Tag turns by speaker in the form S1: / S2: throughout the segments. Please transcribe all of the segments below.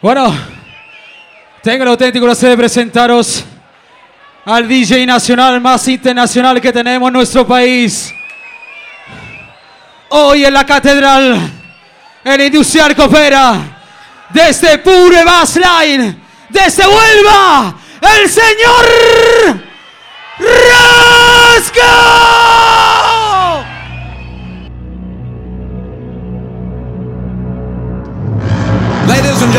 S1: Bueno, tengo el auténtico placer de presentaros al DJ nacional más internacional que tenemos en nuestro país. Hoy en la catedral, el Industrial Copera, desde Pure Bassline, desde Huelva, el señor Rasco.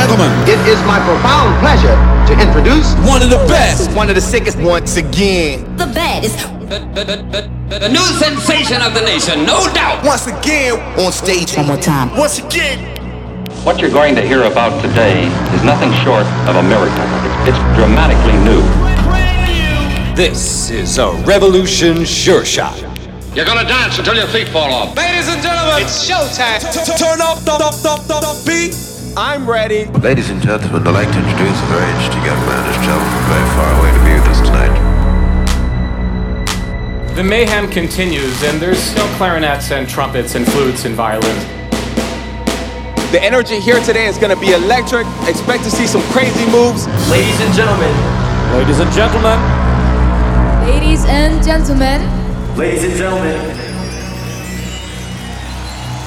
S2: Gentlemen,
S3: It is my profound pleasure to introduce
S2: one of the best.
S4: one of the sickest
S5: once again.
S6: the baddest.
S7: The, the, the, the, the new sensation of the nation, no doubt.
S5: Once again on stage.
S6: One more time.
S5: Once again.
S8: What you're going to hear about today is nothing short of a miracle. It's, it's dramatically new.
S2: This is a revolution sure shot.
S7: You're gonna dance until your feet fall off.
S4: Ladies and gentlemen, it's showtime.
S2: Turn up the beat.
S4: I'm ready.
S9: Ladies and gentlemen, I'd like to introduce a very interesting young man who's traveled from very far away to be with us tonight.
S10: The mayhem continues, and there's no clarinets and trumpets and flutes and violins.
S4: The energy here today is going to be electric. Expect to see some crazy moves.
S11: Ladies and gentlemen,
S10: Ladies and gentlemen,
S6: Ladies and gentlemen,
S11: ladies and gentlemen,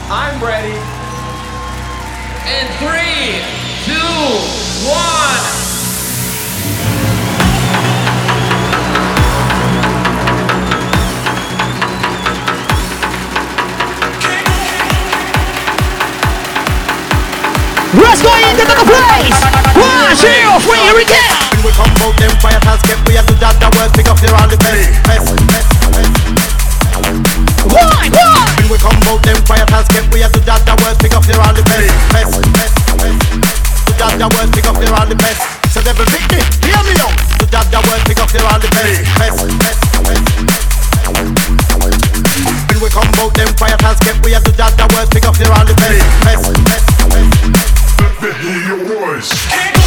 S4: I'm ready.
S7: In three, two, one.
S1: Let's go into the place. One, two, three, here we go.
S5: When we come out, them fire has kept we have to judge the world, pick up the all the best, best, best,
S1: one.
S5: When we come out, them fire kept we have to judge the world, pick up the all the best, best, best, best. To judge the world, pick up the all the best. So devil me, hear me now. To judge the world, pick up the all the best, best, best, best. When we come out, them fire kept we have to judge the world, pick up the all the best, best, best, best. Play.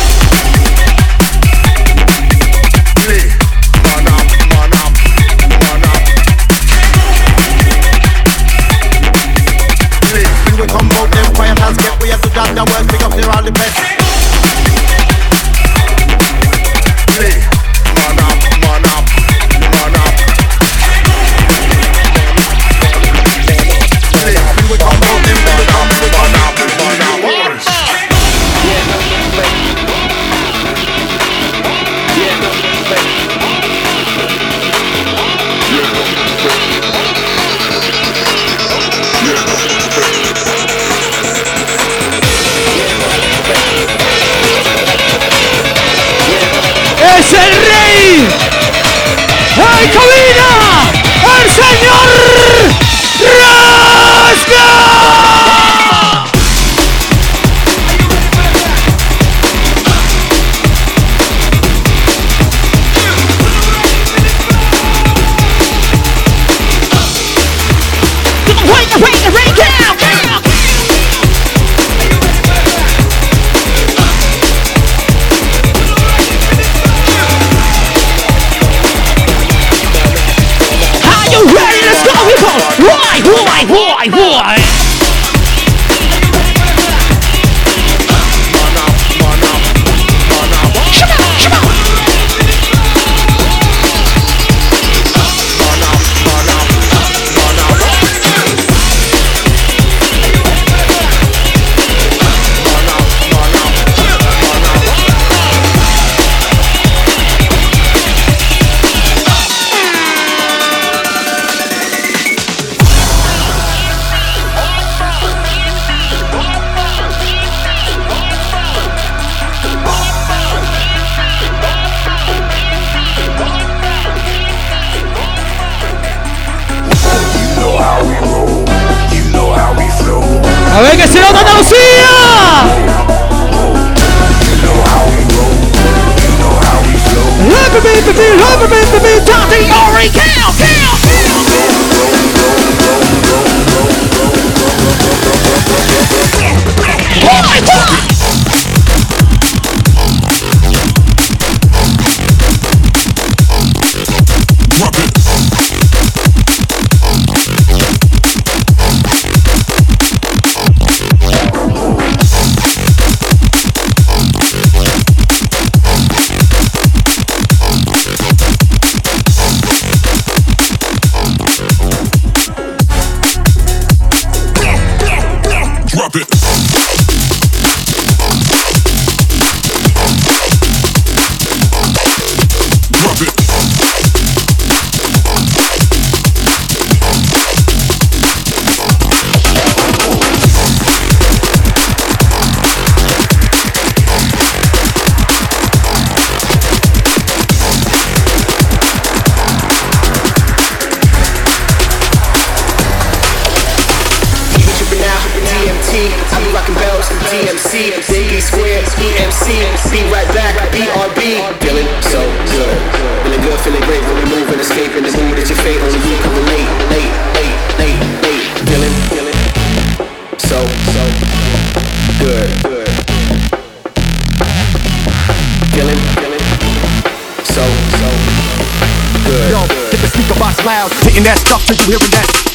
S1: Till you hearing that.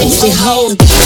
S1: Sexy hoe.
S12: Industrial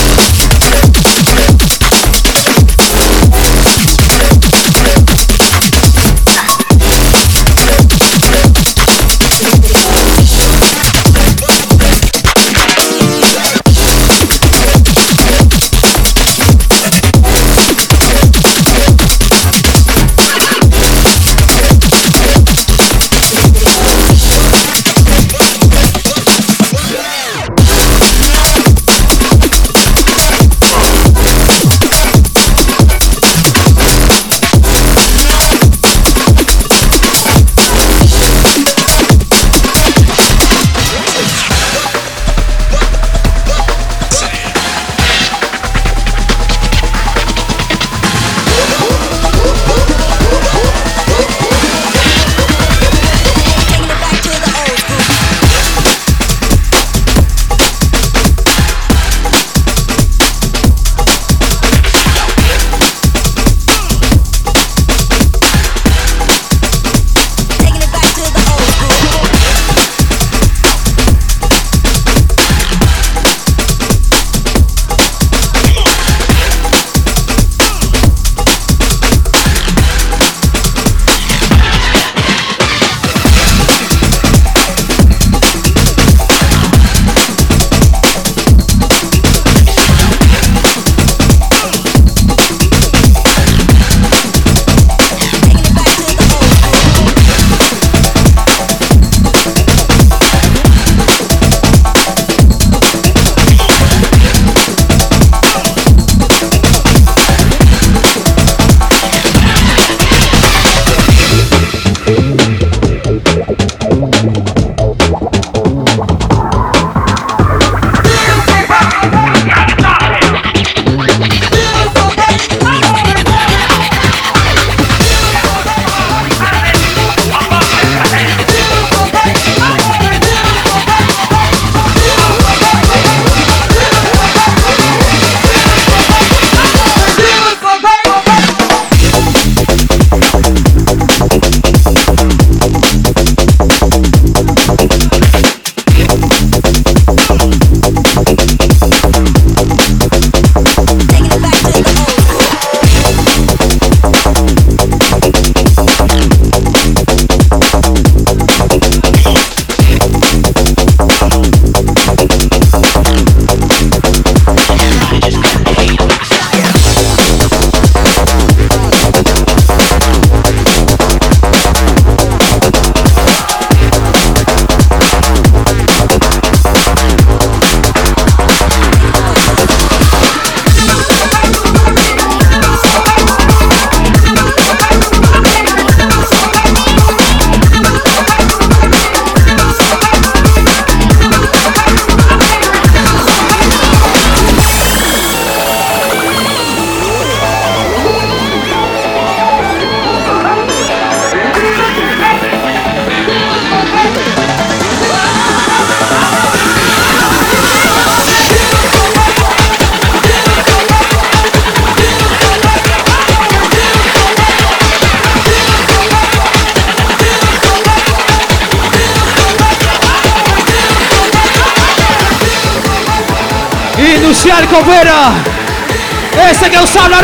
S12: coopera. Ese que
S1: os habla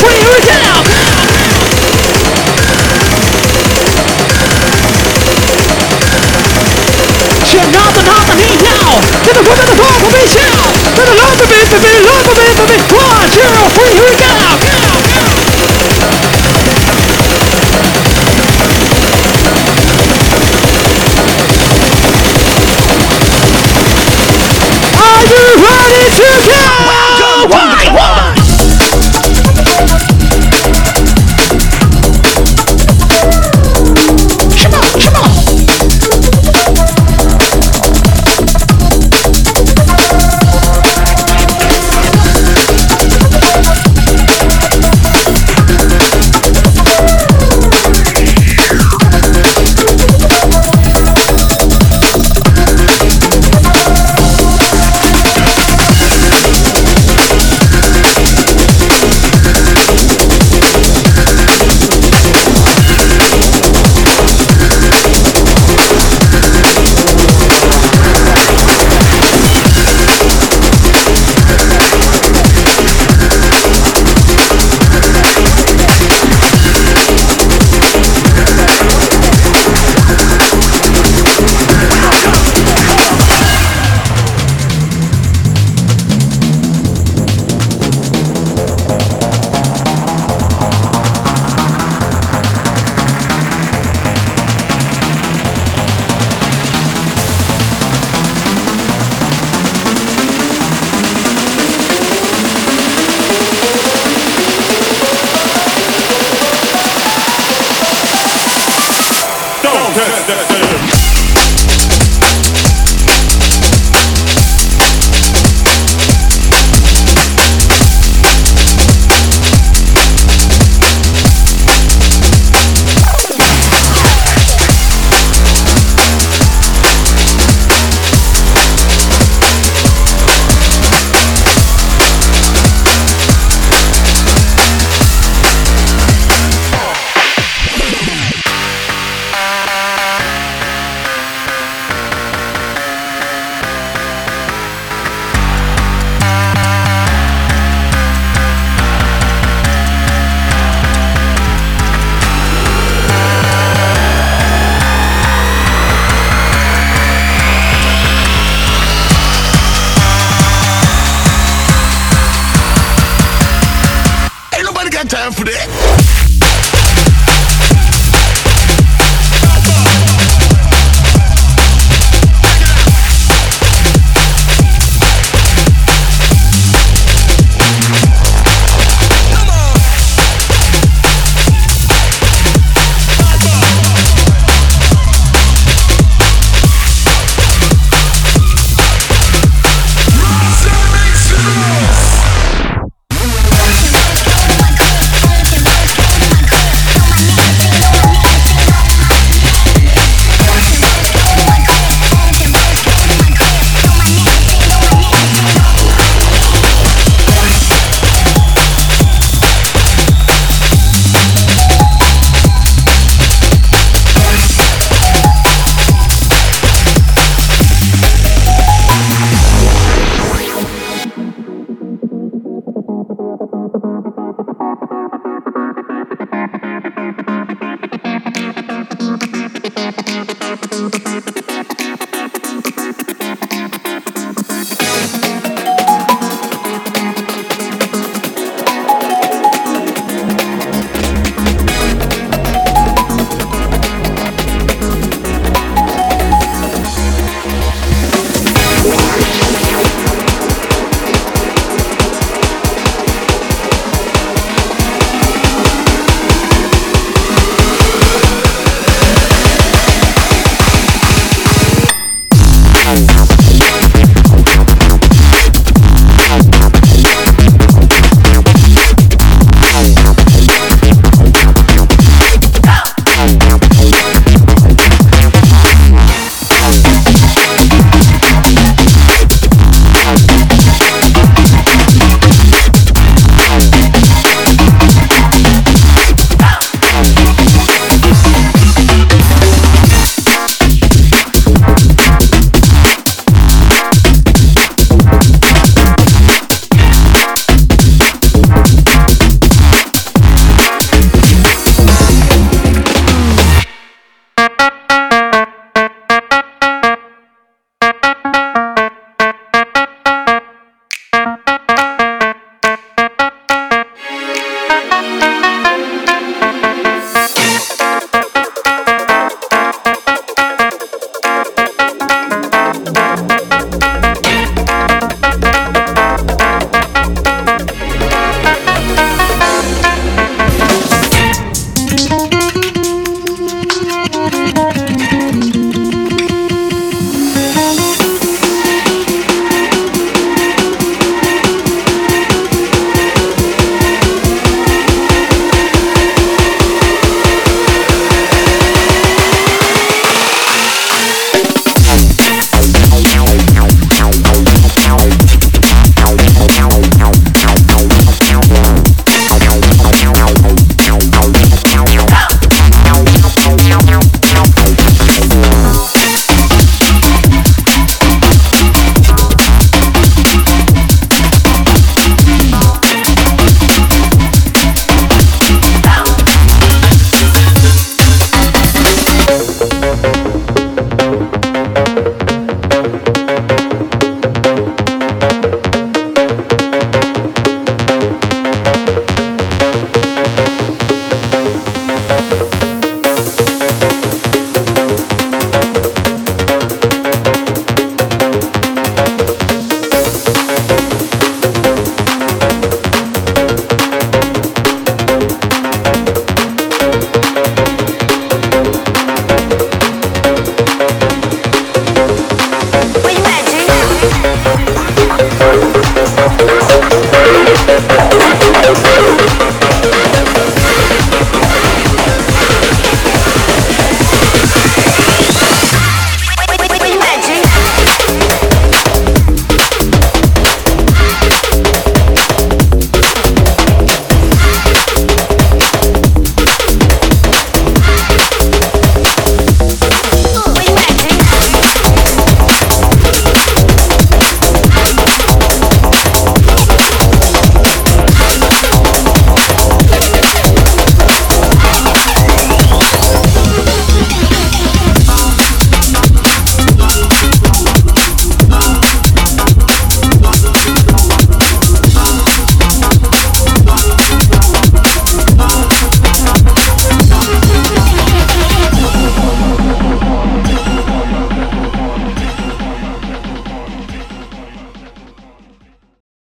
S5: 会有
S12: 一些。